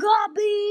Mugabe!